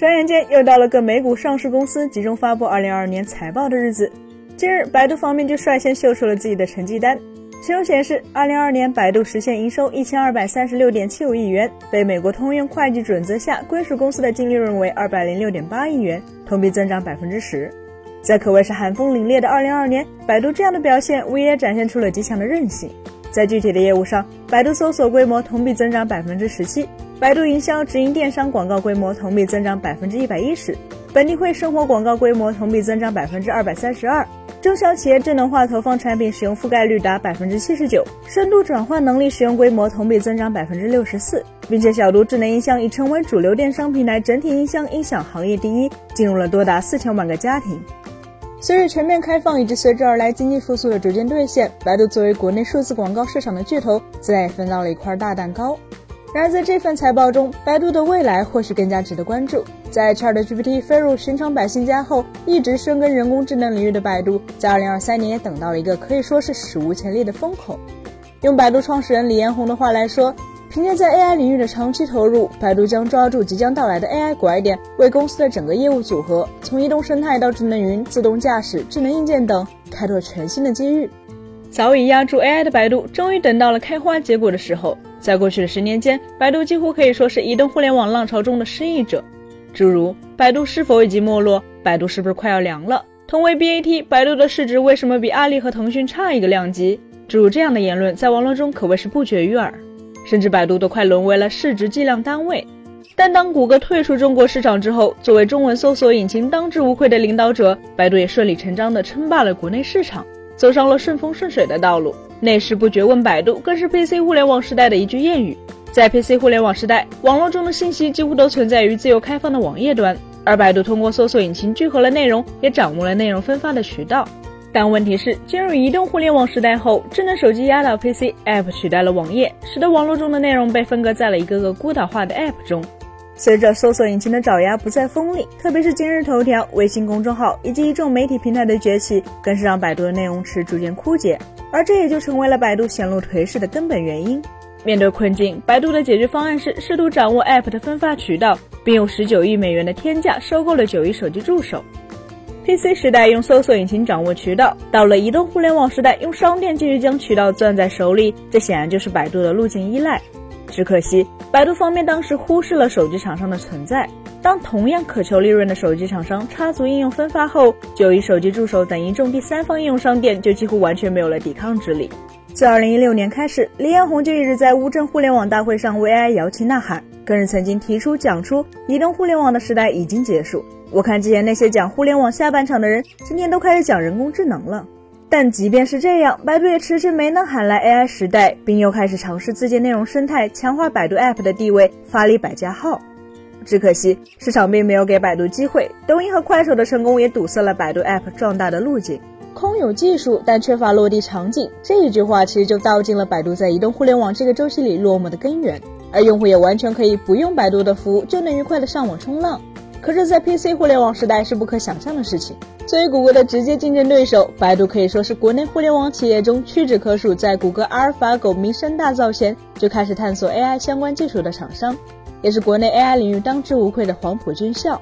转眼间又到了各美股上市公司集中发布2022年财报的日子。近日，百度方面就率先秀出了自己的成绩单，其中显示，2022年百度实现营收1236.75亿元，被美国通用会计准则下归属公司的净利润为206.8亿元，同比增长10%。在可谓是寒风凛冽的2022年，百度这样的表现无疑也展现出了极强的韧性。在具体的业务上，百度搜索规模同比增长百分之十七，百度营销直营电商广告规模同比增长百分之一百一十，本地会生活广告规模同比增长百分之二百三十二，中小企业智能化投放产品使用覆盖率达百分之七十九，深度转换能力使用规模同比增长百分之六十四，并且小度智能音箱已成为主流电商平台整体音箱音响行业第一，进入了多达四千万个家庭。随着全面开放以及随之而来经济复苏的逐渐兑现，百度作为国内数字广告市场的巨头，自然也分到了一块大蛋糕。然而，在这份财报中，百度的未来或许更加值得关注。在 ChatGPT 飞入寻常百姓家后，一直深耕人工智能领域的百度，在2023年也等到了一个可以说是史无前例的风口。用百度创始人李彦宏的话来说，凭借在 AI 领域的长期投入，百度将抓住即将到来的 AI 拐点，为公司的整个业务组合，从移动生态到智能云、自动驾驶、智能硬件等，开拓全新的机遇。早已压住 AI 的百度，终于等到了开花结果的时候。在过去的十年间，百度几乎可以说是移动互联网浪潮中的失意者。诸如“百度是否已经没落”“百度是不是快要凉了”“同为 BAT，百度的市值为什么比阿里和腾讯差一个量级”诸如这样的言论，在网络中可谓是不绝于耳。甚至百度都快沦为了市值计量单位。但当谷歌退出中国市场之后，作为中文搜索引擎当之无愧的领导者，百度也顺理成章地称霸了国内市场，走上了顺风顺水的道路。内事不绝问百度，更是 PC 互联网时代的一句谚语。在 PC 互联网时代，网络中的信息几乎都存在于自由开放的网页端，而百度通过搜索引擎聚合了内容，也掌握了内容分发的渠道。但问题是，进入移动互联网时代后，智能手机压倒 PC，App 取代了网页，使得网络中的内容被分割在了一个个孤岛化的 App 中。随着搜索引擎的爪牙不再锋利，特别是今日头条、微信公众号以及一众媒体平台的崛起，更是让百度的内容池逐渐枯竭，而这也就成为了百度显露颓势的根本原因。面对困境，百度的解决方案是试图掌握 App 的分发渠道，并用十九亿美元的天价收购了九亿手机助手。PC 时代用搜索引擎掌握渠道，到了移动互联网时代，用商店继续将渠道攥在手里，这显然就是百度的路径依赖。只可惜，百度方面当时忽视了手机厂商的存在。当同样渴求利润的手机厂商插足应用分发后，就以手机助手等一众第三方应用商店就几乎完全没有了抵抗之力。自2016年开始，李彦宏就一直在乌镇互联网大会上为 AI 摇旗呐喊，更是曾经提出讲出移动互联网的时代已经结束。我看之前那些讲互联网下半场的人，今天都开始讲人工智能了。但即便是这样，百度也迟迟没能喊来 AI 时代，并又开始尝试自建内容生态，强化百度 App 的地位，发力百家号。只可惜市场并没有给百度机会，抖音和快手的成功也堵塞了百度 App 壮大的路径。空有技术，但缺乏落地场景，这一句话其实就道尽了百度在移动互联网这个周期里落寞的根源。而用户也完全可以不用百度的服务，就能愉快的上网冲浪。可是，在 PC 互联网时代是不可想象的事情。作为谷歌的直接竞争对手，百度可以说是国内互联网企业中屈指可数，在谷歌阿尔法狗名声大噪前就开始探索 AI 相关技术的厂商，也是国内 AI 领域当之无愧的黄埔军校。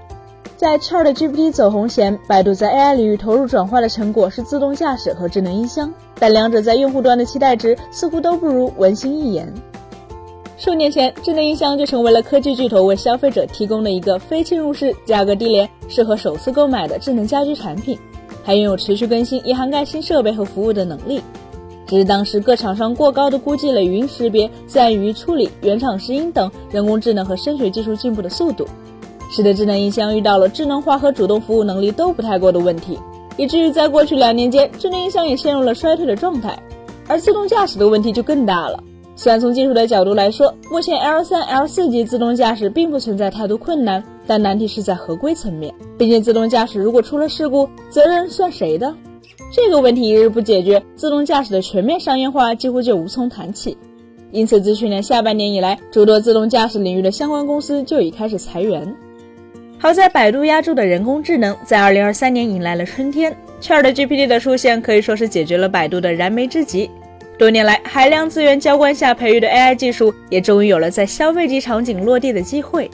在 ChatGPT 走红前，百度在 AI 领域投入转化的成果是自动驾驶和智能音箱，但两者在用户端的期待值似乎都不如文心一言。数年前，智能音箱就成为了科技巨头为消费者提供的一个非侵入式、价格低廉、适合首次购买的智能家居产品，还拥有持续更新、也涵盖新设备和服务的能力。只是当时各厂商过高的估计了语音识别、自然语义处理、原厂拾音等人工智能和声学技术进步的速度，使得智能音箱遇到了智能化和主动服务能力都不太够的问题，以至于在过去两年间，智能音箱也陷入了衰退的状态。而自动驾驶的问题就更大了。虽然从技术的角度来说，目前 L 三、L 四级自动驾驶并不存在太多困难，但难题是在合规层面。毕竟自动驾驶如果出了事故，责任算谁的？这个问题一日不解决，自动驾驶的全面商业化几乎就无从谈起。因此，自去年下半年以来，诸多自动驾驶领域的相关公司就已开始裁员。好在百度压住的人工智能在2023年迎来了春天，ChatGPT 的出现可以说是解决了百度的燃眉之急。多年来海量资源浇灌下培育的 AI 技术，也终于有了在消费级场景落地的机会。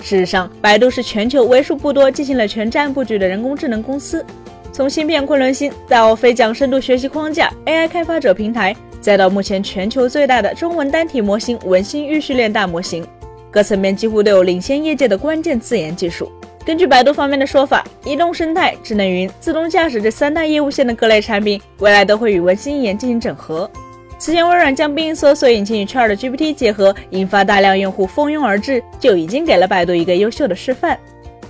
事实上，百度是全球为数不多进行了全站布局的人工智能公司。从芯片昆仑芯到飞讲深度学习框架、AI 开发者平台，再到目前全球最大的中文单体模型文心预训练大模型，各层面几乎都有领先业界的关键自研技术。根据百度方面的说法，移动生态、智能云、自动驾驶这三大业务线的各类产品，未来都会与文心一言进行整合。此前，微软将必应搜索引擎与 ChatGPT 结合，引发大量用户蜂拥而至，就已经给了百度一个优秀的示范。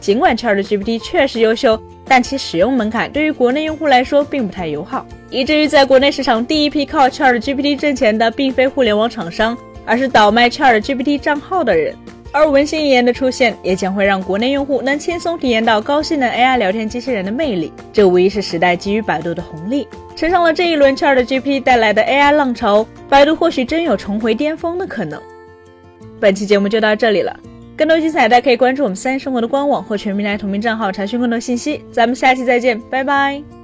尽管 ChatGPT 确实优秀，但其使用门槛对于国内用户来说并不太友好，以至于在国内市场第一批靠 ChatGPT 挣钱的，并非互联网厂商，而是倒卖 ChatGPT 账号的人。而文心一言的出现，也将会让国内用户能轻松体验到高性能 AI 聊天机器人的魅力。这无疑是时代给予百度的红利。乘上了这一轮 ChatGPT 带来的 AI 浪潮，百度或许真有重回巅峰的可能。本期节目就到这里了，更多精彩大家可以关注我们三生活的官网或全平台同名账号查询更多信息。咱们下期再见，拜拜。